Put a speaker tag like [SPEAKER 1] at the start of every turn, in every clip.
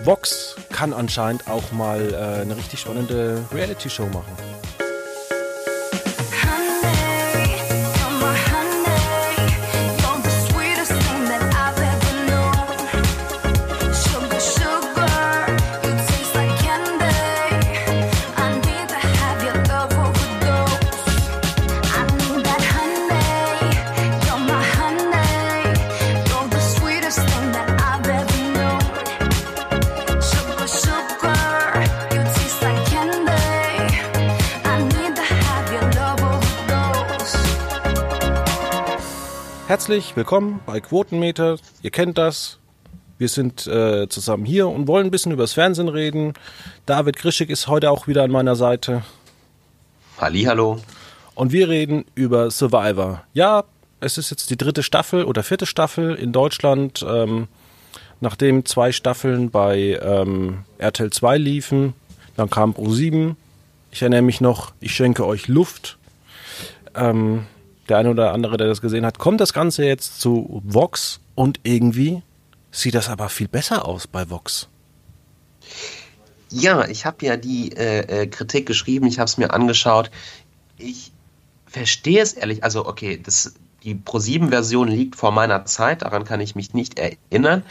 [SPEAKER 1] Vox kann anscheinend auch mal äh, eine richtig spannende Reality-Show machen. Herzlich willkommen bei Quotenmeter. Ihr kennt das. Wir sind äh, zusammen hier und wollen ein bisschen über das Fernsehen reden. David Grischig ist heute auch wieder an meiner Seite.
[SPEAKER 2] Hallo.
[SPEAKER 1] Und wir reden über Survivor. Ja, es ist jetzt die dritte Staffel oder vierte Staffel in Deutschland. Ähm, nachdem zwei Staffeln bei ähm, RTL 2 liefen, dann kam Pro 7. Ich erinnere mich noch, ich schenke euch Luft. Ähm, der eine oder andere, der das gesehen hat, kommt das Ganze jetzt zu Vox und irgendwie sieht das aber viel besser aus bei Vox.
[SPEAKER 2] Ja, ich habe ja die äh, äh Kritik geschrieben, ich habe es mir angeschaut. Ich verstehe es ehrlich, also okay, das, die Pro7-Version liegt vor meiner Zeit, daran kann ich mich nicht erinnern.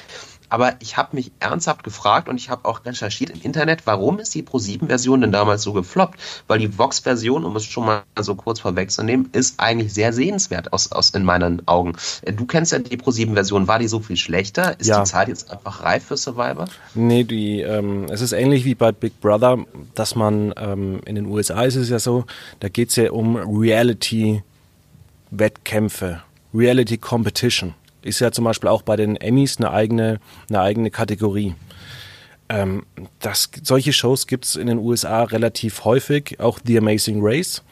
[SPEAKER 2] Aber ich habe mich ernsthaft gefragt und ich habe auch recherchiert im Internet, warum ist die Pro7-Version denn damals so gefloppt? Weil die Vox-Version, um es schon mal so kurz vorwegzunehmen, ist eigentlich sehr sehenswert aus, aus in meinen Augen. Äh, du kennst ja die Pro7-Version, war die so viel schlechter? Ist ja. die Zeit jetzt einfach reif für Survivor?
[SPEAKER 1] Nee, die, ähm, es ist ähnlich wie bei Big Brother, dass man ähm, in den USA ist es ja so, da geht es ja um Reality-Wettkämpfe, Reality Competition ist ja zum Beispiel auch bei den Emmys eine eigene, eine eigene Kategorie. Ähm, das, solche Shows gibt es in den USA relativ häufig, auch The Amazing Race.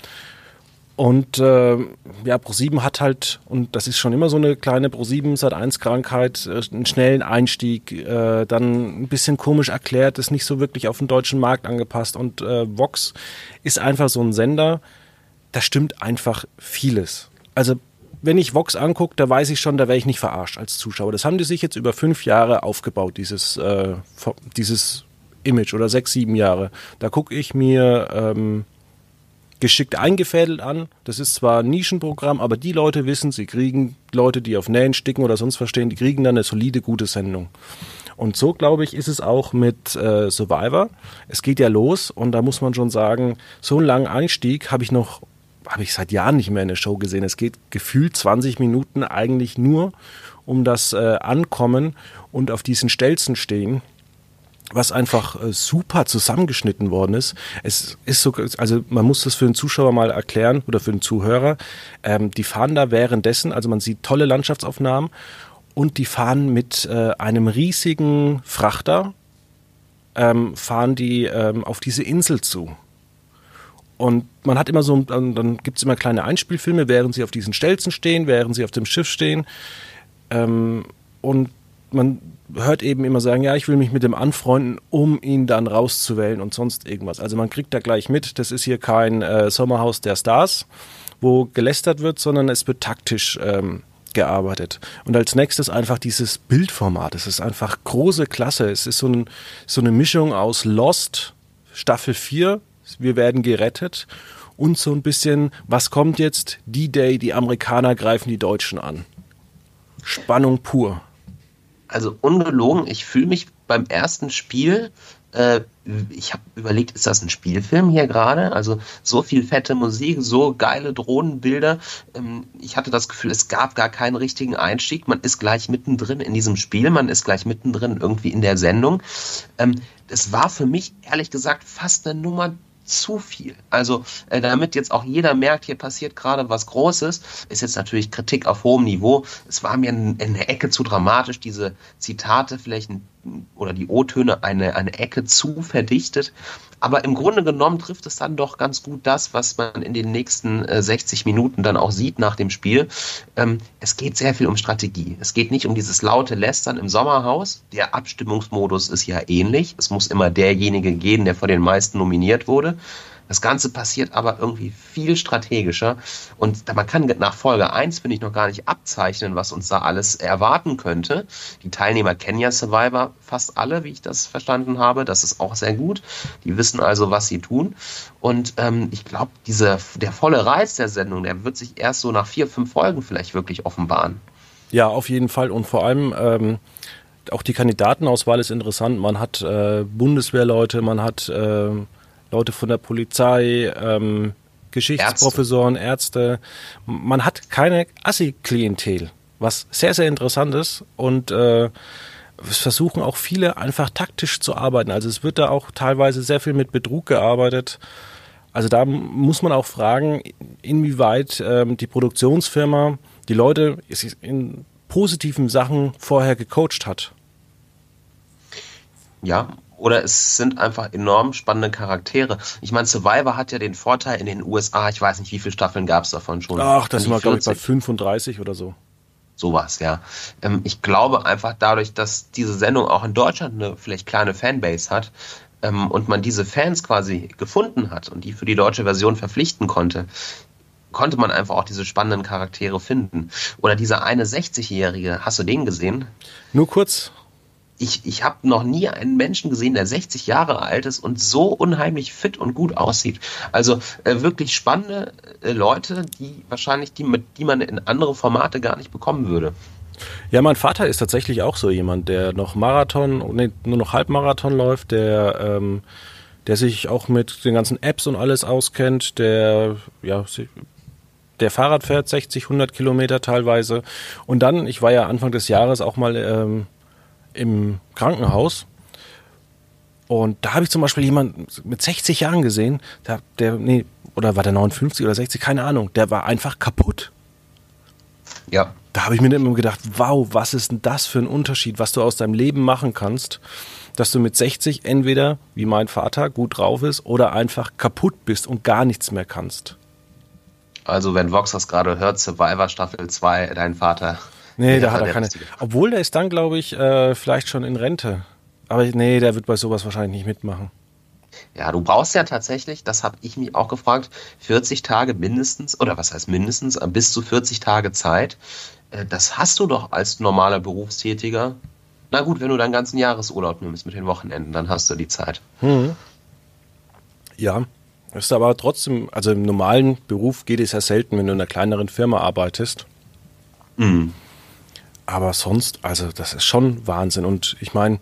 [SPEAKER 1] Und äh, ja, Pro7 hat halt, und das ist schon immer so eine kleine Pro7 seit 1 Krankheit, äh, einen schnellen Einstieg, äh, dann ein bisschen komisch erklärt, ist nicht so wirklich auf den deutschen Markt angepasst. Und äh, Vox ist einfach so ein Sender, da stimmt einfach vieles. Also wenn ich Vox angucke, da weiß ich schon, da wäre ich nicht verarscht als Zuschauer. Das haben die sich jetzt über fünf Jahre aufgebaut, dieses, äh, dieses Image oder sechs, sieben Jahre. Da gucke ich mir ähm, geschickt eingefädelt an. Das ist zwar ein Nischenprogramm, aber die Leute wissen, sie kriegen Leute, die auf Nähen sticken oder sonst verstehen, die kriegen dann eine solide, gute Sendung. Und so, glaube ich, ist es auch mit äh, Survivor. Es geht ja los und da muss man schon sagen, so einen langen Einstieg habe ich noch habe ich seit Jahren nicht mehr in der Show gesehen. Es geht gefühlt 20 Minuten eigentlich nur um das äh, Ankommen und auf diesen Stelzen stehen was einfach äh, super zusammengeschnitten worden ist. Es ist so, also man muss das für den Zuschauer mal erklären oder für den Zuhörer. Ähm, die fahren da währenddessen, also man sieht tolle Landschaftsaufnahmen und die fahren mit äh, einem riesigen Frachter, ähm, fahren die ähm, auf diese Insel zu. Und man hat immer so, dann, dann gibt es immer kleine Einspielfilme, während sie auf diesen Stelzen stehen, während sie auf dem Schiff stehen. Ähm, und man hört eben immer sagen, ja, ich will mich mit dem anfreunden, um ihn dann rauszuwählen und sonst irgendwas. Also man kriegt da gleich mit, das ist hier kein äh, Sommerhaus der Stars, wo gelästert wird, sondern es wird taktisch ähm, gearbeitet. Und als nächstes einfach dieses Bildformat. Es ist einfach große Klasse. Es ist so, ein, so eine Mischung aus Lost, Staffel 4 wir werden gerettet und so ein bisschen, was kommt jetzt? D-Day, die Amerikaner greifen die Deutschen an. Spannung pur.
[SPEAKER 2] Also ungelogen, ich fühle mich beim ersten Spiel, äh, ich habe überlegt, ist das ein Spielfilm hier gerade? Also so viel fette Musik, so geile Drohnenbilder. Ähm, ich hatte das Gefühl, es gab gar keinen richtigen Einstieg. Man ist gleich mittendrin in diesem Spiel, man ist gleich mittendrin irgendwie in der Sendung. Ähm, es war für mich ehrlich gesagt fast eine Nummer zu viel. Also äh, damit jetzt auch jeder merkt, hier passiert gerade was Großes, ist jetzt natürlich Kritik auf hohem Niveau. Es war mir in, in der Ecke zu dramatisch, diese Zitate vielleicht ein oder die O-Töne eine, eine Ecke zu verdichtet. Aber im Grunde genommen trifft es dann doch ganz gut das, was man in den nächsten äh, 60 Minuten dann auch sieht nach dem Spiel. Ähm, es geht sehr viel um Strategie. Es geht nicht um dieses laute Lästern im Sommerhaus. Der Abstimmungsmodus ist ja ähnlich. Es muss immer derjenige gehen, der von den meisten nominiert wurde. Das Ganze passiert aber irgendwie viel strategischer und man kann nach Folge 1, finde ich, noch gar nicht abzeichnen, was uns da alles erwarten könnte. Die Teilnehmer kennen ja Survivor fast alle, wie ich das verstanden habe. Das ist auch sehr gut. Die wissen also, was sie tun. Und ähm, ich glaube, der volle Reiz der Sendung, der wird sich erst so nach vier, fünf Folgen vielleicht wirklich offenbaren.
[SPEAKER 1] Ja, auf jeden Fall. Und vor allem ähm, auch die Kandidatenauswahl ist interessant. Man hat äh, Bundeswehrleute, man hat äh, Leute von der Polizei, ähm, Geschichtsprofessoren, Ärzte. Ärzte. Man hat keine Assi-Klientel, was sehr, sehr interessant ist. Und äh, es versuchen auch viele einfach taktisch zu arbeiten. Also es wird da auch teilweise sehr viel mit Betrug gearbeitet. Also da muss man auch fragen, inwieweit ähm, die Produktionsfirma die Leute in positiven Sachen vorher gecoacht hat.
[SPEAKER 2] Ja, oder es sind einfach enorm spannende Charaktere. Ich meine, Survivor hat ja den Vorteil in den USA, ich weiß nicht, wie viele Staffeln gab es davon schon.
[SPEAKER 1] Ach, das war, glaube ich, bei 35 oder so.
[SPEAKER 2] Sowas, ja. Ähm, ich glaube einfach dadurch, dass diese Sendung auch in Deutschland eine vielleicht kleine Fanbase hat ähm, und man diese Fans quasi gefunden hat und die für die deutsche Version verpflichten konnte, konnte man einfach auch diese spannenden Charaktere finden. Oder dieser eine 60-Jährige, hast du den gesehen?
[SPEAKER 1] Nur kurz.
[SPEAKER 2] Ich, ich habe noch nie einen Menschen gesehen, der 60 Jahre alt ist und so unheimlich fit und gut aussieht. Also äh, wirklich spannende äh, Leute, die wahrscheinlich die, mit, die man in andere Formate gar nicht bekommen würde.
[SPEAKER 1] Ja, mein Vater ist tatsächlich auch so jemand, der noch Marathon, nee, nur noch Halbmarathon läuft, der ähm, der sich auch mit den ganzen Apps und alles auskennt, der ja der Fahrrad fährt, 60, 100 Kilometer teilweise. Und dann, ich war ja Anfang des Jahres auch mal ähm, im Krankenhaus. Und da habe ich zum Beispiel jemanden mit 60 Jahren gesehen, der, der, nee, oder war der 59 oder 60, keine Ahnung, der war einfach kaputt.
[SPEAKER 2] Ja.
[SPEAKER 1] Da habe ich mir immer gedacht, wow, was ist denn das für ein Unterschied, was du aus deinem Leben machen kannst, dass du mit 60 entweder, wie mein Vater, gut drauf ist oder einfach kaputt bist und gar nichts mehr kannst.
[SPEAKER 2] Also, wenn Vox das gerade hört, Survivor Staffel 2, dein Vater.
[SPEAKER 1] Nee, da hat er keine. Obwohl, der ist dann, glaube ich, äh, vielleicht schon in Rente. Aber nee, der wird bei sowas wahrscheinlich nicht mitmachen.
[SPEAKER 2] Ja, du brauchst ja tatsächlich, das habe ich mich auch gefragt, 40 Tage mindestens, oder was heißt mindestens, äh, bis zu 40 Tage Zeit. Äh, das hast du doch als normaler Berufstätiger. Na gut, wenn du deinen ganzen Jahresurlaub nimmst mit den Wochenenden, dann hast du die Zeit.
[SPEAKER 1] Hm. Ja, ist aber trotzdem, also im normalen Beruf geht es ja selten, wenn du in einer kleineren Firma arbeitest. Mhm. Aber sonst, also das ist schon Wahnsinn. Und ich meine,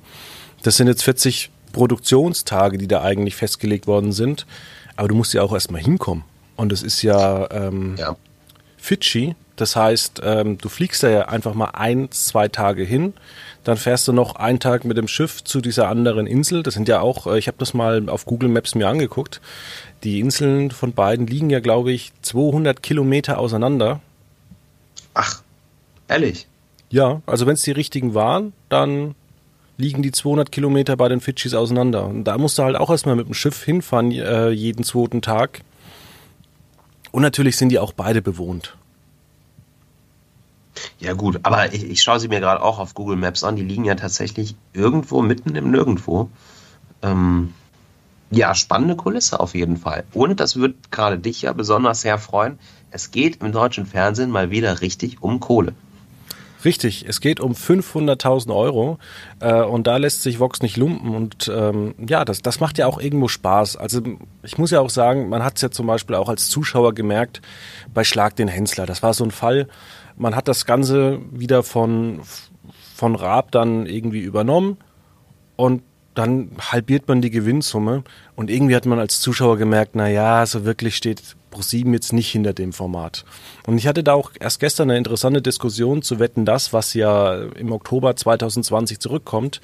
[SPEAKER 1] das sind jetzt 40 Produktionstage, die da eigentlich festgelegt worden sind. Aber du musst ja auch erstmal hinkommen. Und es ist ja, ähm, ja. Fidschi. Das heißt, ähm, du fliegst da ja einfach mal ein, zwei Tage hin. Dann fährst du noch einen Tag mit dem Schiff zu dieser anderen Insel. Das sind ja auch, äh, ich habe das mal auf Google Maps mir angeguckt. Die Inseln von beiden liegen ja, glaube ich, 200 Kilometer auseinander.
[SPEAKER 2] Ach, ehrlich?
[SPEAKER 1] Ja, also wenn es die richtigen waren, dann liegen die 200 Kilometer bei den Fidschis auseinander. Und da musst du halt auch erstmal mit dem Schiff hinfahren, äh, jeden zweiten Tag. Und natürlich sind die auch beide bewohnt.
[SPEAKER 2] Ja gut, aber ich, ich schaue sie mir gerade auch auf Google Maps an. Die liegen ja tatsächlich irgendwo mitten im Nirgendwo. Ähm, ja, spannende Kulisse auf jeden Fall. Und das wird gerade dich ja besonders sehr freuen. Es geht im deutschen Fernsehen mal wieder richtig um Kohle.
[SPEAKER 1] Richtig, es geht um 500.000 Euro äh, und da lässt sich Vox nicht lumpen und ähm, ja, das, das macht ja auch irgendwo Spaß. Also ich muss ja auch sagen, man hat es ja zum Beispiel auch als Zuschauer gemerkt bei Schlag den Hensler. Das war so ein Fall, man hat das Ganze wieder von, von Raab dann irgendwie übernommen und dann halbiert man die Gewinnsumme und irgendwie hat man als Zuschauer gemerkt, na ja, so wirklich steht ProSieben jetzt nicht hinter dem Format. Und ich hatte da auch erst gestern eine interessante Diskussion zu Wetten das, was ja im Oktober 2020 zurückkommt,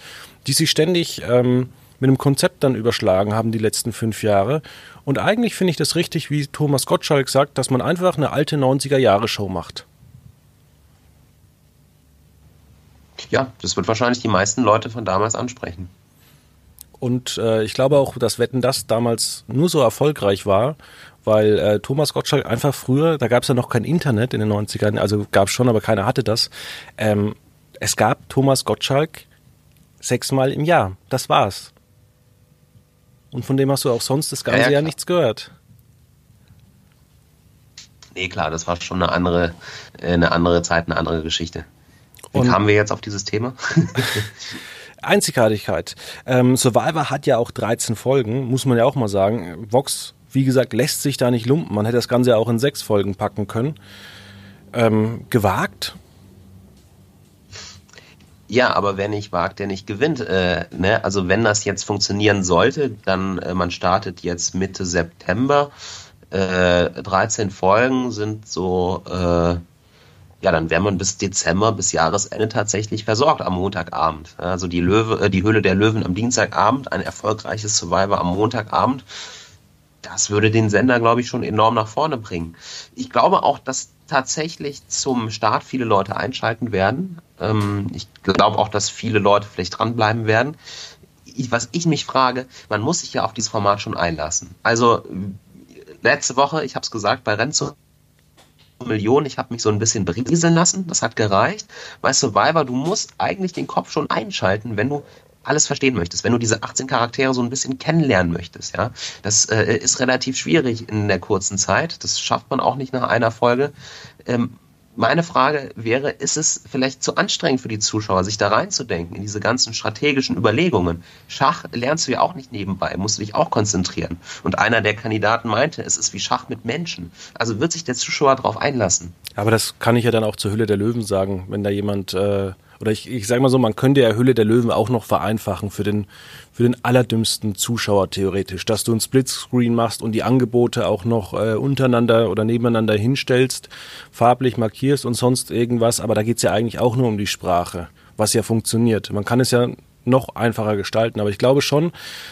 [SPEAKER 1] die sich ständig ähm, mit einem Konzept dann überschlagen haben die letzten fünf Jahre. Und eigentlich finde ich das richtig, wie Thomas Gottschalk sagt, dass man einfach eine alte 90er-Jahre-Show macht.
[SPEAKER 2] Ja, das wird wahrscheinlich die meisten Leute von damals ansprechen.
[SPEAKER 1] Und äh, ich glaube auch, dass Wetten das damals nur so erfolgreich war, weil äh, Thomas Gottschalk einfach früher, da gab es ja noch kein Internet in den 90ern, also gab es schon, aber keiner hatte das. Ähm, es gab Thomas Gottschalk sechsmal im Jahr. Das war's. Und von dem hast du auch sonst das ganze ja, ja, Jahr nichts gehört.
[SPEAKER 2] Nee, klar, das war schon eine andere, äh, eine andere Zeit, eine andere Geschichte. Wie Und kamen wir jetzt auf dieses Thema?
[SPEAKER 1] Einzigartigkeit. Ähm, Survivor hat ja auch 13 Folgen, muss man ja auch mal sagen. Vox, wie gesagt, lässt sich da nicht lumpen. Man hätte das Ganze ja auch in sechs Folgen packen können. Ähm, gewagt,
[SPEAKER 2] ja, aber wer nicht wagt, der nicht gewinnt. Äh, ne? Also wenn das jetzt funktionieren sollte, dann äh, man startet jetzt Mitte September. Äh, 13 Folgen sind so, äh, ja, dann wäre man bis Dezember, bis Jahresende tatsächlich versorgt am Montagabend. Also die Löwe, äh, die Höhle der Löwen am Dienstagabend, ein erfolgreiches Survivor am Montagabend. Das würde den Sender, glaube ich, schon enorm nach vorne bringen. Ich glaube auch, dass tatsächlich zum Start viele Leute einschalten werden. Ähm, ich glaube auch, dass viele Leute vielleicht dranbleiben werden. Was ich mich frage, man muss sich ja auf dieses Format schon einlassen. Also letzte Woche, ich habe es gesagt, bei Renzo Millionen, ich habe mich so ein bisschen berieseln lassen, das hat gereicht. Bei Survivor, du musst eigentlich den Kopf schon einschalten, wenn du alles verstehen möchtest, wenn du diese 18 Charaktere so ein bisschen kennenlernen möchtest, ja, das äh, ist relativ schwierig in der kurzen Zeit. Das schafft man auch nicht nach einer Folge. Ähm, meine Frage wäre, ist es vielleicht zu anstrengend für die Zuschauer, sich da reinzudenken in diese ganzen strategischen Überlegungen? Schach lernst du ja auch nicht nebenbei, musst du dich auch konzentrieren. Und einer der Kandidaten meinte, es ist wie Schach mit Menschen. Also wird sich der Zuschauer darauf einlassen.
[SPEAKER 1] Aber das kann ich ja dann auch zur Hülle der Löwen sagen, wenn da jemand äh, oder ich, ich sage mal so, man könnte ja Hülle der Löwen auch noch vereinfachen für den, für den allerdümmsten Zuschauer theoretisch, dass du ein Splitscreen machst und die Angebote auch noch äh, untereinander oder nebeneinander hinstellst, farblich markierst und sonst irgendwas, aber da geht's ja eigentlich auch nur um die Sprache, was ja funktioniert. Man kann es ja noch einfacher gestalten. Aber ich glaube schon,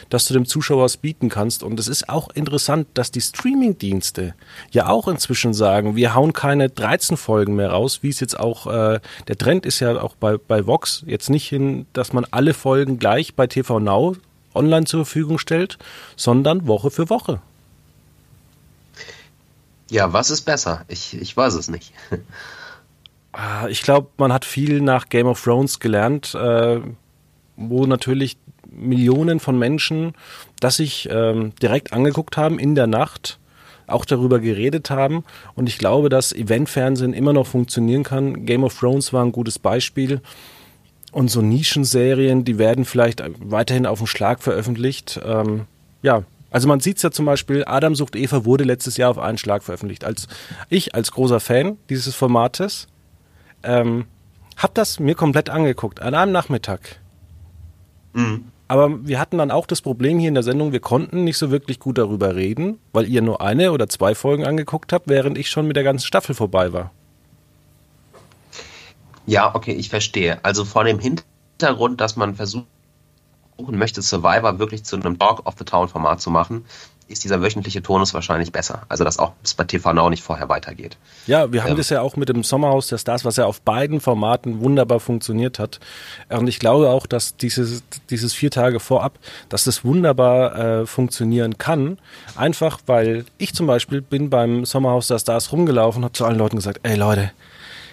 [SPEAKER 1] dass du dem Zuschauer was bieten kannst. Und es ist auch interessant, dass die Streaming-Dienste ja auch inzwischen sagen, wir hauen keine 13 Folgen mehr raus, wie es jetzt auch, äh, der Trend ist ja auch bei, bei Vox jetzt nicht hin, dass man alle Folgen gleich bei TV Now online zur Verfügung stellt, sondern Woche für Woche.
[SPEAKER 2] Ja, was ist besser? Ich, ich weiß es nicht.
[SPEAKER 1] Ah, ich glaube, man hat viel nach Game of Thrones gelernt. Äh, wo natürlich Millionen von Menschen das sich ähm, direkt angeguckt haben in der Nacht, auch darüber geredet haben. Und ich glaube, dass Eventfernsehen immer noch funktionieren kann. Game of Thrones war ein gutes Beispiel. Und so Nischenserien, die werden vielleicht weiterhin auf den Schlag veröffentlicht. Ähm, ja, also man sieht es ja zum Beispiel, Adam sucht Eva wurde letztes Jahr auf einen Schlag veröffentlicht. Als ich als großer Fan dieses Formates ähm, habe das mir komplett angeguckt an einem Nachmittag. Mhm. Aber wir hatten dann auch das Problem hier in der Sendung, wir konnten nicht so wirklich gut darüber reden, weil ihr nur eine oder zwei Folgen angeguckt habt, während ich schon mit der ganzen Staffel vorbei war.
[SPEAKER 2] Ja, okay, ich verstehe. Also vor dem Hintergrund, dass man versuchen möchte, Survivor wirklich zu einem Talk of the Town Format zu machen, ist dieser wöchentliche Tonus wahrscheinlich besser. Also, dass auch es bei TV Now nicht vorher weitergeht.
[SPEAKER 1] Ja, wir haben ähm. das ja auch mit dem Sommerhaus der Stars, was ja auf beiden Formaten wunderbar funktioniert hat. Und ich glaube auch, dass dieses, dieses vier Tage vorab, dass das wunderbar äh, funktionieren kann. Einfach, weil ich zum Beispiel bin beim Sommerhaus der Stars rumgelaufen und habe zu allen Leuten gesagt, ey Leute,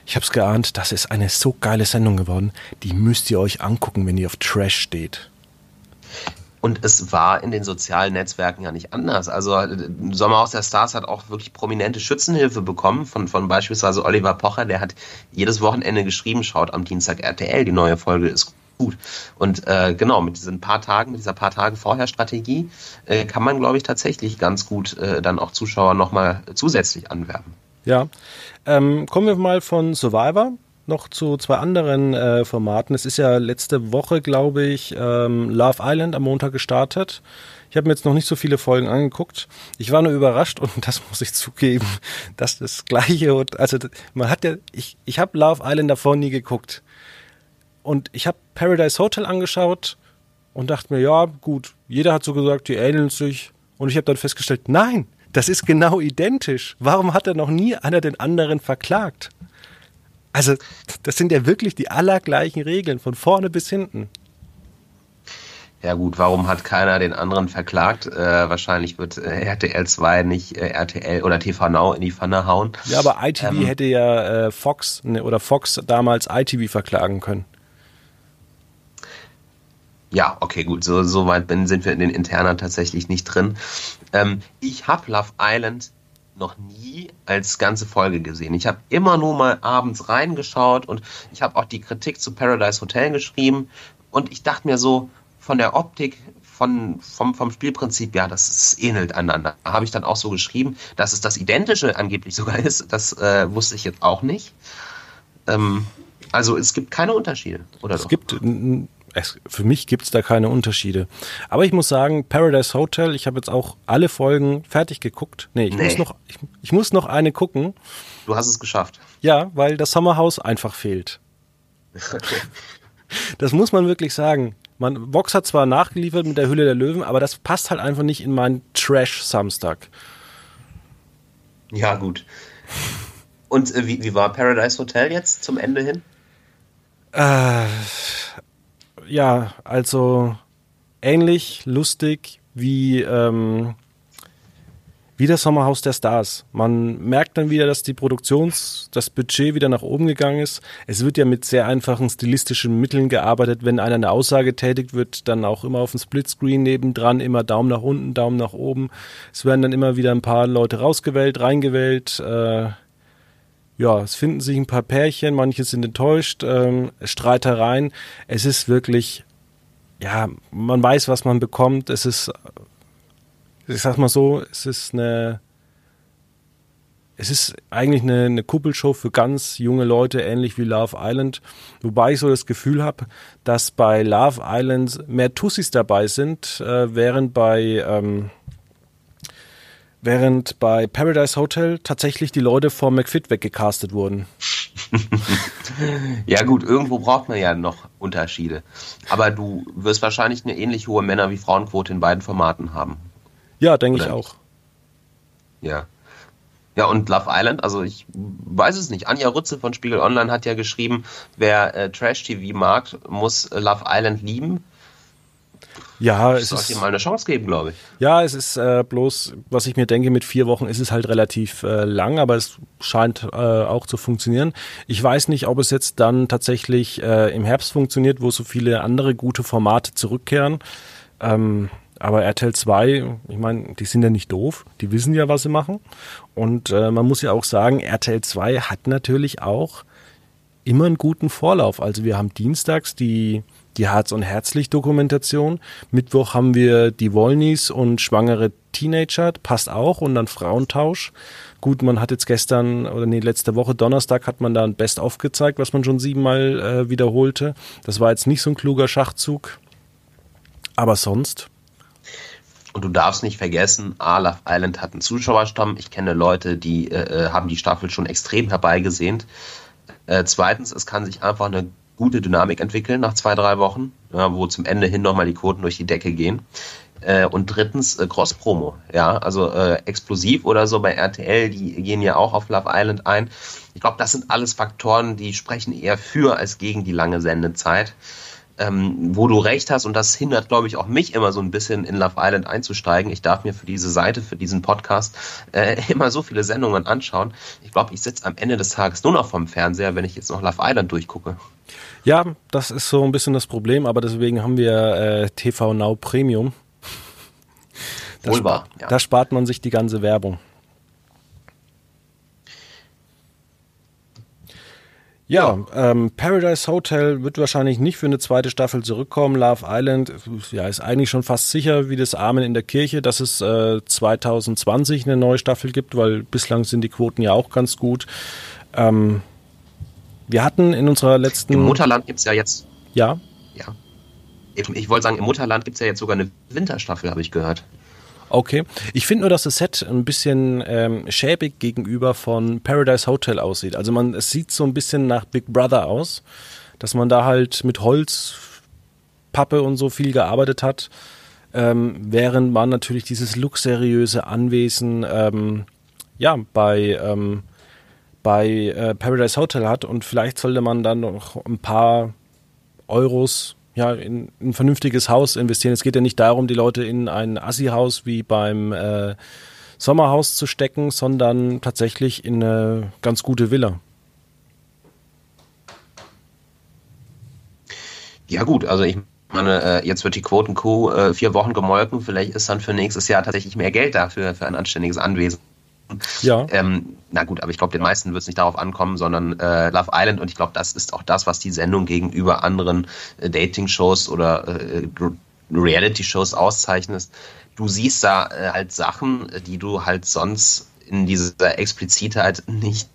[SPEAKER 1] ich habe es geahnt, das ist eine so geile Sendung geworden. Die müsst ihr euch angucken, wenn ihr auf Trash steht.
[SPEAKER 2] Und es war in den sozialen Netzwerken ja nicht anders. Also Sommerhaus der Stars hat auch wirklich prominente Schützenhilfe bekommen von, von beispielsweise Oliver Pocher, der hat jedes Wochenende geschrieben, schaut am Dienstag RTL, die neue Folge ist gut. Und äh, genau, mit diesen paar Tagen, mit dieser paar Tage vorher Strategie, äh, kann man, glaube ich, tatsächlich ganz gut äh, dann auch Zuschauer nochmal zusätzlich anwerben.
[SPEAKER 1] Ja. Ähm, kommen wir mal von Survivor noch zu zwei anderen äh, Formaten. Es ist ja letzte Woche, glaube ich, ähm, Love Island am Montag gestartet. Ich habe mir jetzt noch nicht so viele Folgen angeguckt. Ich war nur überrascht und das muss ich zugeben, dass das gleiche, also man hat ja, ich, ich habe Love Island davor nie geguckt. Und ich habe Paradise Hotel angeschaut und dachte mir, ja, gut, jeder hat so gesagt, die ähneln sich. Und ich habe dann festgestellt, nein, das ist genau identisch. Warum hat er noch nie einer den anderen verklagt? Also, das sind ja wirklich die allergleichen Regeln, von vorne bis hinten.
[SPEAKER 2] Ja gut, warum hat keiner den anderen verklagt? Äh, wahrscheinlich wird äh, RTL 2 nicht äh, RTL oder TV Now in die Pfanne hauen.
[SPEAKER 1] Ja, aber ITV ähm, hätte ja äh, Fox ne, oder Fox damals ITV verklagen können.
[SPEAKER 2] Ja, okay, gut, so, so weit bin, sind wir in den Internen tatsächlich nicht drin. Ähm, ich habe Love Island noch nie als ganze Folge gesehen. Ich habe immer nur mal abends reingeschaut und ich habe auch die Kritik zu Paradise Hotel geschrieben und ich dachte mir so, von der Optik, von, vom, vom Spielprinzip, ja, das ist, ähnelt einander. Habe ich dann auch so geschrieben, dass es das Identische angeblich sogar ist. Das äh, wusste ich jetzt auch nicht. Ähm, also es gibt keine Unterschiede, oder?
[SPEAKER 1] Es doch? gibt es, für mich gibt es da keine Unterschiede. Aber ich muss sagen, Paradise Hotel, ich habe jetzt auch alle Folgen fertig geguckt. Nee, ich, nee. Muss noch, ich, ich, muss noch eine gucken.
[SPEAKER 2] Du hast es geschafft.
[SPEAKER 1] Ja, weil das Sommerhaus einfach fehlt. das muss man wirklich sagen. Man, Vox hat zwar nachgeliefert mit der Hülle der Löwen, aber das passt halt einfach nicht in meinen Trash-Samstag.
[SPEAKER 2] Ja, gut. Und äh, wie, wie war Paradise Hotel jetzt zum Ende hin?
[SPEAKER 1] Äh, ja, also ähnlich lustig wie, ähm, wie das Sommerhaus der Stars. Man merkt dann wieder, dass die Produktions-, das Budget wieder nach oben gegangen ist. Es wird ja mit sehr einfachen stilistischen Mitteln gearbeitet. Wenn einer eine Aussage tätigt, wird dann auch immer auf dem Splitscreen nebendran immer Daumen nach unten, Daumen nach oben. Es werden dann immer wieder ein paar Leute rausgewählt, reingewählt. Äh, ja, es finden sich ein paar Pärchen, manche sind enttäuscht, ähm, Streitereien. Es ist wirklich, ja, man weiß, was man bekommt. Es ist, ich sag mal so, es ist eine, es ist eigentlich eine, eine Kuppelshow für ganz junge Leute, ähnlich wie Love Island. Wobei ich so das Gefühl habe, dass bei Love Island mehr Tussis dabei sind, äh, während bei ähm, während bei Paradise Hotel tatsächlich die Leute vor McFit weggecastet wurden.
[SPEAKER 2] ja gut, irgendwo braucht man ja noch Unterschiede. Aber du wirst wahrscheinlich eine ähnlich hohe Männer- wie Frauenquote in beiden Formaten haben.
[SPEAKER 1] Ja, denke ich auch.
[SPEAKER 2] Ja. Ja, und Love Island, also ich weiß es nicht. Anja Rütze von Spiegel Online hat ja geschrieben, wer äh, Trash-TV mag, muss Love Island lieben.
[SPEAKER 1] Ja, es
[SPEAKER 2] ist. ihm mal eine Chance geben, glaube ich.
[SPEAKER 1] Ja, es ist äh, bloß, was ich mir denke, mit vier Wochen ist es halt relativ äh, lang, aber es scheint äh, auch zu funktionieren. Ich weiß nicht, ob es jetzt dann tatsächlich äh, im Herbst funktioniert, wo so viele andere gute Formate zurückkehren. Ähm, aber RTL 2, ich meine, die sind ja nicht doof, die wissen ja, was sie machen. Und äh, man muss ja auch sagen, RTL 2 hat natürlich auch immer einen guten Vorlauf. Also wir haben dienstags die die Harz- und Herzlich-Dokumentation. Mittwoch haben wir die Wollnies und schwangere Teenager, passt auch, und dann Frauentausch. Gut, man hat jetzt gestern oder nee, letzte Woche Donnerstag hat man da ein Best-of gezeigt, was man schon siebenmal äh, wiederholte. Das war jetzt nicht so ein kluger Schachzug. Aber sonst.
[SPEAKER 2] Und du darfst nicht vergessen, A, Island hat einen Zuschauerstamm. Ich kenne Leute, die äh, äh haben die Staffel schon extrem herbeigesehnt. Äh, zweitens, es kann sich einfach eine gute Dynamik entwickeln nach zwei, drei Wochen, ja, wo zum Ende hin nochmal die Quoten durch die Decke gehen. Äh, und drittens äh, Cross-Promo, ja, also äh, explosiv oder so bei RTL, die gehen ja auch auf Love Island ein. Ich glaube, das sind alles Faktoren, die sprechen eher für als gegen die lange Sendezeit ähm, wo du recht hast, und das hindert, glaube ich, auch mich immer so ein bisschen in Love Island einzusteigen. Ich darf mir für diese Seite, für diesen Podcast äh, immer so viele Sendungen anschauen. Ich glaube, ich sitze am Ende des Tages nur noch vorm Fernseher, wenn ich jetzt noch Love Island durchgucke.
[SPEAKER 1] Ja, das ist so ein bisschen das Problem, aber deswegen haben wir äh, TV Now Premium. Da, Wohl wahr, ja. da spart man sich die ganze Werbung. Ja, ähm, Paradise Hotel wird wahrscheinlich nicht für eine zweite Staffel zurückkommen. Love Island ja, ist eigentlich schon fast sicher wie das Amen in der Kirche, dass es äh, 2020 eine neue Staffel gibt, weil bislang sind die Quoten ja auch ganz gut. Ähm, wir hatten in unserer letzten.
[SPEAKER 2] Im Mutterland gibt es ja jetzt.
[SPEAKER 1] Ja.
[SPEAKER 2] Ja. Ich, ich wollte sagen, im Mutterland gibt es ja jetzt sogar eine Winterstaffel, habe ich gehört.
[SPEAKER 1] Okay. Ich finde nur, dass das Set ein bisschen ähm, schäbig gegenüber von Paradise Hotel aussieht. Also man, es sieht so ein bisschen nach Big Brother aus, dass man da halt mit Holz, Pappe und so viel gearbeitet hat, ähm, während man natürlich dieses luxuriöse Anwesen ähm, ja bei ähm, bei äh, Paradise Hotel hat und vielleicht sollte man dann noch ein paar Euros ja, in, ein vernünftiges Haus investieren. Es geht ja nicht darum, die Leute in ein Assi-Haus wie beim äh, Sommerhaus zu stecken, sondern tatsächlich in eine ganz gute Villa.
[SPEAKER 2] Ja gut, also ich meine, äh, jetzt wird die Quotenkuh äh, vier Wochen gemolken. Vielleicht ist dann für nächstes Jahr tatsächlich mehr Geld dafür für ein anständiges Anwesen
[SPEAKER 1] Ja.
[SPEAKER 2] Ähm, na gut, aber ich glaube, den meisten wird es nicht darauf ankommen, sondern äh, Love Island und ich glaube, das ist auch das, was die Sendung gegenüber anderen äh, Dating-Shows oder äh, Reality-Shows auszeichnet. Du siehst da äh, halt Sachen, die du halt sonst in dieser Explizitheit nicht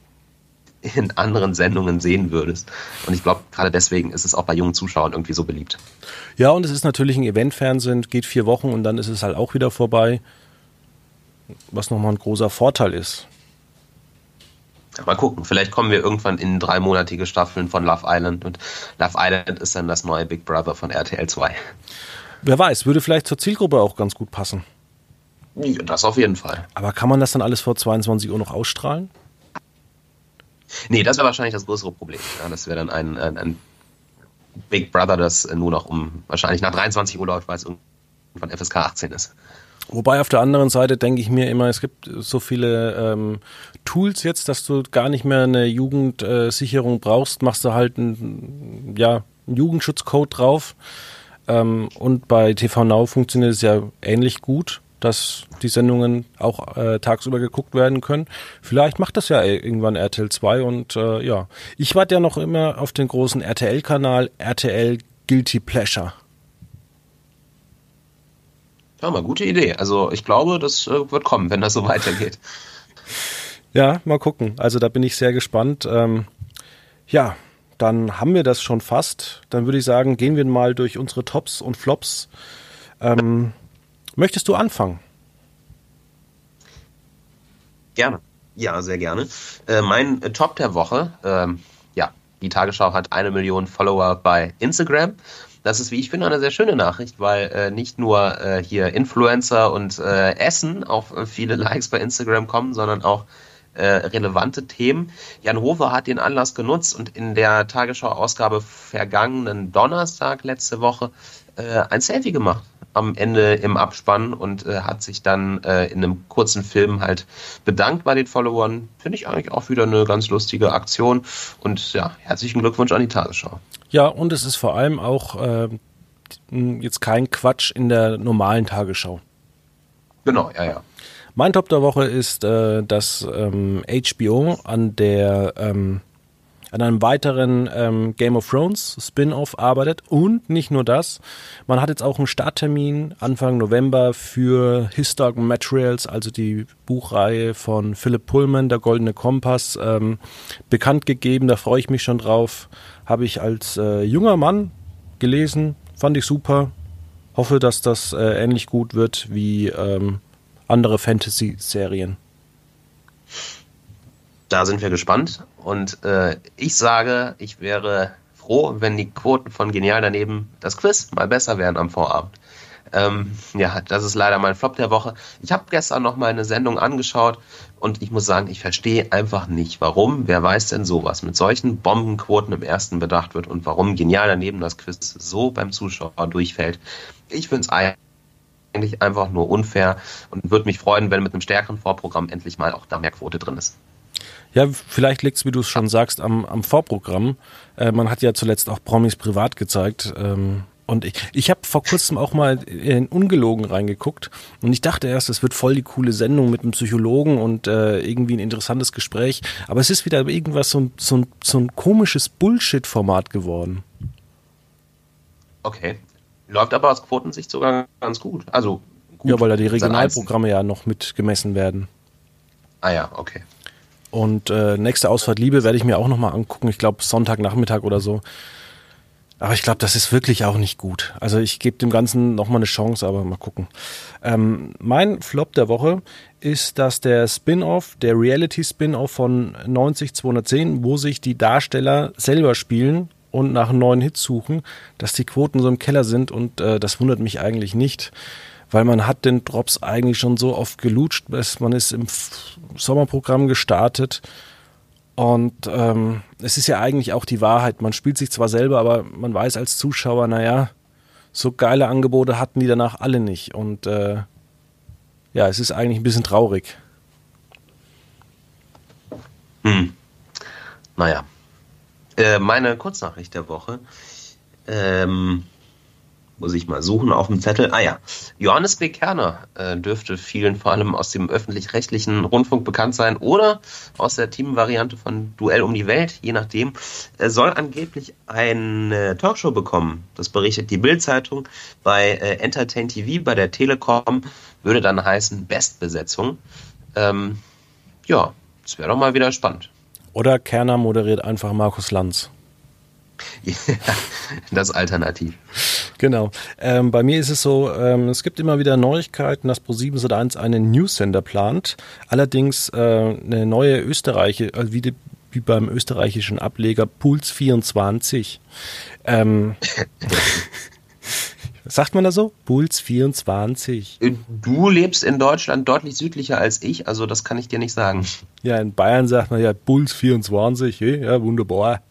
[SPEAKER 2] in anderen Sendungen sehen würdest. Und ich glaube, gerade deswegen ist es auch bei jungen Zuschauern irgendwie so beliebt.
[SPEAKER 1] Ja, und es ist natürlich ein Eventfernsehen, geht vier Wochen und dann ist es halt auch wieder vorbei, was nochmal ein großer Vorteil ist.
[SPEAKER 2] Mal gucken, vielleicht kommen wir irgendwann in dreimonatige Staffeln von Love Island und Love Island ist dann das neue Big Brother von RTL 2.
[SPEAKER 1] Wer weiß, würde vielleicht zur Zielgruppe auch ganz gut passen.
[SPEAKER 2] Ja, das auf jeden Fall.
[SPEAKER 1] Aber kann man das dann alles vor 22 Uhr noch ausstrahlen?
[SPEAKER 2] Nee, das wäre wahrscheinlich das größere Problem. Ja, das wäre dann ein, ein, ein, Big Brother, das nur noch um wahrscheinlich nach 23 Uhr läuft, weil es irgendwann FSK 18 ist.
[SPEAKER 1] Wobei auf der anderen Seite denke ich mir immer, es gibt so viele ähm, Tools jetzt, dass du gar nicht mehr eine Jugendsicherung äh, brauchst, machst du halt einen, ja, einen Jugendschutzcode drauf. Ähm, und bei TV Now funktioniert es ja ähnlich gut dass die Sendungen auch äh, tagsüber geguckt werden können. Vielleicht macht das ja irgendwann RTL 2 und äh, ja, ich warte ja noch immer auf den großen RTL-Kanal RTL Guilty Pleasure.
[SPEAKER 2] Ja, mal gute Idee. Also ich glaube, das äh, wird kommen, wenn das so weitergeht.
[SPEAKER 1] ja, mal gucken. Also da bin ich sehr gespannt. Ähm, ja, dann haben wir das schon fast. Dann würde ich sagen, gehen wir mal durch unsere Tops und Flops. Ähm, Möchtest du anfangen?
[SPEAKER 2] Gerne. Ja, sehr gerne. Äh, mein äh, Top der Woche, ähm, ja, die Tagesschau hat eine Million Follower bei Instagram. Das ist, wie ich finde, eine sehr schöne Nachricht, weil äh, nicht nur äh, hier Influencer und äh, Essen auf äh, viele Likes bei Instagram kommen, sondern auch relevante Themen. Jan Hofer hat den Anlass genutzt und in der Tagesschau-Ausgabe vergangenen Donnerstag letzte Woche ein Selfie gemacht am Ende im Abspann und äh, hat sich dann äh, in einem kurzen Film halt bedankt bei den Followern. Finde ich eigentlich auch wieder eine ganz lustige Aktion und ja, herzlichen Glückwunsch an die Tagesschau.
[SPEAKER 1] Ja, und es ist vor allem auch äh, jetzt kein Quatsch in der normalen Tagesschau.
[SPEAKER 2] Genau, ja, ja.
[SPEAKER 1] Mein Top der Woche ist, äh, dass ähm, HBO an der ähm, an einem weiteren ähm, Game of Thrones Spin-off arbeitet. Und nicht nur das, man hat jetzt auch einen Starttermin Anfang November für His Materials, also die Buchreihe von Philip Pullman, Der Goldene Kompass, ähm, bekannt gegeben. Da freue ich mich schon drauf. Habe ich als äh, junger Mann gelesen, fand ich super. Hoffe, dass das äh, ähnlich gut wird wie ähm, andere Fantasy-Serien.
[SPEAKER 2] Da sind wir gespannt. Und äh, ich sage, ich wäre froh, wenn die Quoten von Genial daneben das Quiz mal besser wären am Vorabend. Ähm, ja, das ist leider mein Flop der Woche. Ich habe gestern noch mal eine Sendung angeschaut und ich muss sagen, ich verstehe einfach nicht, warum, wer weiß denn sowas, mit solchen Bombenquoten im ersten bedacht wird und warum genial daneben das Quiz so beim Zuschauer durchfällt. Ich finde es eigentlich einfach nur unfair und würde mich freuen, wenn mit einem stärkeren Vorprogramm endlich mal auch da mehr Quote drin ist.
[SPEAKER 1] Ja, vielleicht liegt es, wie du es schon sagst, am, am Vorprogramm. Äh, man hat ja zuletzt auch Promis privat gezeigt. Ähm, und ich, ich habe vor kurzem auch mal in Ungelogen reingeguckt und ich dachte erst, es wird voll die coole Sendung mit einem Psychologen und äh, irgendwie ein interessantes Gespräch. Aber es ist wieder irgendwas so, so, so ein komisches Bullshit-Format geworden.
[SPEAKER 2] Okay. Läuft aber aus Quotensicht sogar ganz gut. Also gut.
[SPEAKER 1] Ja, weil da die Regionalprogramme ja noch mit gemessen werden.
[SPEAKER 2] Ah ja, okay.
[SPEAKER 1] Und äh, nächste Ausfahrt Liebe werde ich mir auch nochmal angucken. Ich glaube Sonntagnachmittag oder so. Aber ich glaube, das ist wirklich auch nicht gut. Also ich gebe dem Ganzen nochmal eine Chance, aber mal gucken. Ähm, mein Flop der Woche ist, dass der Spin-off, der Reality-Spin-off von 90210, wo sich die Darsteller selber spielen und nach neuen Hits suchen, dass die Quoten so im Keller sind und äh, das wundert mich eigentlich nicht weil man hat den Drops eigentlich schon so oft gelutscht, bis man ist im Sommerprogramm gestartet. Und ähm, es ist ja eigentlich auch die Wahrheit. Man spielt sich zwar selber, aber man weiß als Zuschauer, naja, so geile Angebote hatten die danach alle nicht. Und äh, ja, es ist eigentlich ein bisschen traurig.
[SPEAKER 2] Hm. Naja. Äh, meine Kurznachricht der Woche. Ähm, muss ich mal suchen auf dem Zettel. Ah ja, Johannes B. Kerner äh, dürfte vielen vor allem aus dem öffentlich-rechtlichen Rundfunk bekannt sein oder aus der Teamvariante von Duell um die Welt, je nachdem. Er soll angeblich eine Talkshow bekommen. Das berichtet die Bild-Zeitung bei äh, Entertain TV, bei der Telekom, würde dann heißen Bestbesetzung. Ähm, ja, das wäre doch mal wieder spannend.
[SPEAKER 1] Oder Kerner moderiert einfach Markus Lanz.
[SPEAKER 2] das Alternativ.
[SPEAKER 1] Genau. Ähm, bei mir ist es so, ähm, es gibt immer wieder Neuigkeiten, dass Pro7 Sat1 einen News-Sender plant. Allerdings äh, eine neue Österreicher, also wie, die, wie beim österreichischen Ableger Puls 24. Ähm, Sagt man da so? Puls 24.
[SPEAKER 2] Du lebst in Deutschland deutlich südlicher als ich, also das kann ich dir nicht sagen.
[SPEAKER 1] Ja, in Bayern sagt man ja Puls 24. Ja, wunderbar.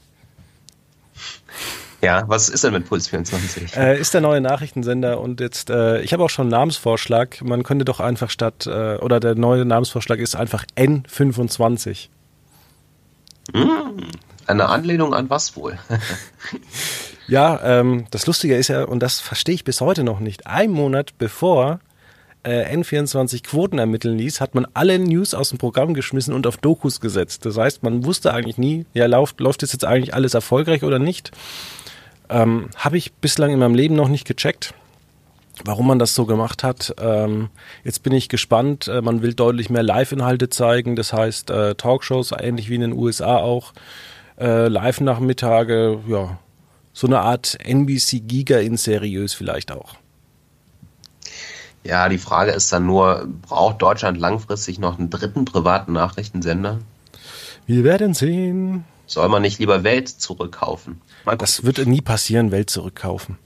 [SPEAKER 2] Ja, was ist denn mit Puls 24?
[SPEAKER 1] Äh, ist der neue Nachrichtensender und jetzt, äh, ich habe auch schon einen Namensvorschlag. Man könnte doch einfach statt, äh, oder der neue Namensvorschlag ist einfach N25.
[SPEAKER 2] Hm, eine Anlehnung an was wohl?
[SPEAKER 1] ja, ähm, das Lustige ist ja, und das verstehe ich bis heute noch nicht, ein Monat bevor äh, N24 Quoten ermitteln ließ, hat man alle News aus dem Programm geschmissen und auf Dokus gesetzt. Das heißt, man wusste eigentlich nie, ja, läuft, läuft das jetzt eigentlich alles erfolgreich oder nicht. Ähm, Habe ich bislang in meinem Leben noch nicht gecheckt, warum man das so gemacht hat. Ähm, jetzt bin ich gespannt. Äh, man will deutlich mehr Live-Inhalte zeigen, das heißt äh, Talkshows, ähnlich wie in den USA auch. Äh, Live-Nachmittage, ja, so eine Art NBC Giga in seriös vielleicht auch.
[SPEAKER 2] Ja, die Frage ist dann nur, braucht Deutschland langfristig noch einen dritten privaten Nachrichtensender?
[SPEAKER 1] Wir werden sehen.
[SPEAKER 2] Soll man nicht lieber Welt zurückkaufen?
[SPEAKER 1] Das wird nie passieren, Welt zurückkaufen.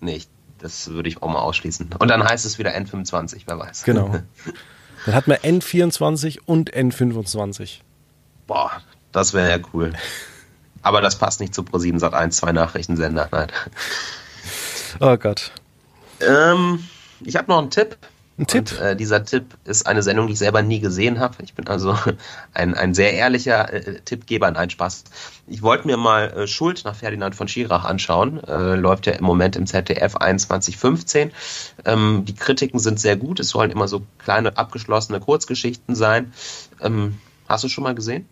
[SPEAKER 2] Nicht. Das würde ich auch mal ausschließen. Und dann heißt es wieder N25, wer weiß.
[SPEAKER 1] Genau. Dann hat man N24 und N25.
[SPEAKER 2] Boah, das wäre ja cool. Aber das passt nicht zu Pro7 Sat 1, zwei Nachrichtensender, nein.
[SPEAKER 1] Oh Gott.
[SPEAKER 2] Ähm, ich habe noch einen Tipp.
[SPEAKER 1] Ein Tipp?
[SPEAKER 2] Und, äh, dieser Tipp ist eine Sendung, die ich selber nie gesehen habe. Ich bin also ein, ein sehr ehrlicher äh, Tippgeber, nein, Spaß. Ich wollte mir mal äh, Schuld nach Ferdinand von Schirach anschauen. Äh, läuft ja im Moment im ZDF 2115. Ähm, die Kritiken sind sehr gut. Es sollen immer so kleine, abgeschlossene Kurzgeschichten sein. Ähm, hast du schon mal gesehen?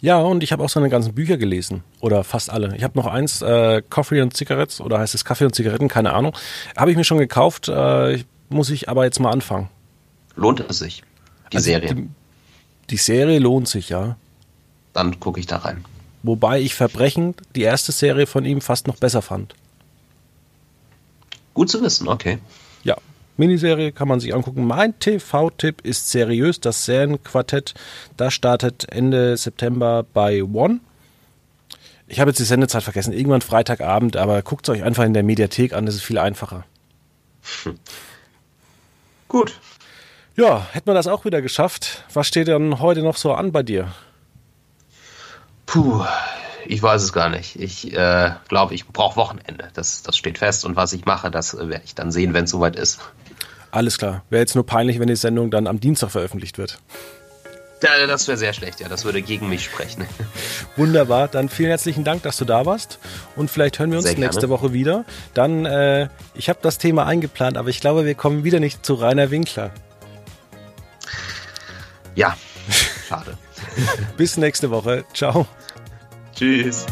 [SPEAKER 1] Ja, und ich habe auch seine ganzen Bücher gelesen. Oder fast alle. Ich habe noch eins, äh, Coffee und Cigarettes, oder heißt es Kaffee und Zigaretten, keine Ahnung. Habe ich mir schon gekauft. Äh, ich muss ich aber jetzt mal anfangen.
[SPEAKER 2] Lohnt es sich, die also Serie? Die,
[SPEAKER 1] die, Serie lohnt sich, ja.
[SPEAKER 2] Dann gucke ich da rein.
[SPEAKER 1] Wobei ich Verbrechen, die erste Serie von ihm, fast noch besser fand.
[SPEAKER 2] Gut zu wissen, okay.
[SPEAKER 1] Ja, Miniserie kann man sich angucken. Mein TV-Tipp ist seriös. Das Serienquartett, das startet Ende September bei One. Ich habe jetzt die Sendezeit vergessen. Irgendwann Freitagabend, aber guckt es euch einfach in der Mediathek an. Das ist viel einfacher. Hm.
[SPEAKER 2] Gut.
[SPEAKER 1] Ja, hätten wir das auch wieder geschafft. Was steht denn heute noch so an bei dir?
[SPEAKER 2] Puh, ich weiß es gar nicht. Ich äh, glaube, ich brauche Wochenende. Das, das steht fest. Und was ich mache, das werde ich dann sehen, wenn es soweit ist.
[SPEAKER 1] Alles klar. Wäre jetzt nur peinlich, wenn die Sendung dann am Dienstag veröffentlicht wird.
[SPEAKER 2] Ja, das wäre sehr schlecht, ja. Das würde gegen mich sprechen.
[SPEAKER 1] Wunderbar. Dann vielen herzlichen Dank, dass du da warst. Und vielleicht hören wir uns nächste Woche wieder. Dann, äh, ich habe das Thema eingeplant, aber ich glaube, wir kommen wieder nicht zu Rainer Winkler.
[SPEAKER 2] Ja, schade.
[SPEAKER 1] Bis nächste Woche. Ciao.
[SPEAKER 2] Tschüss.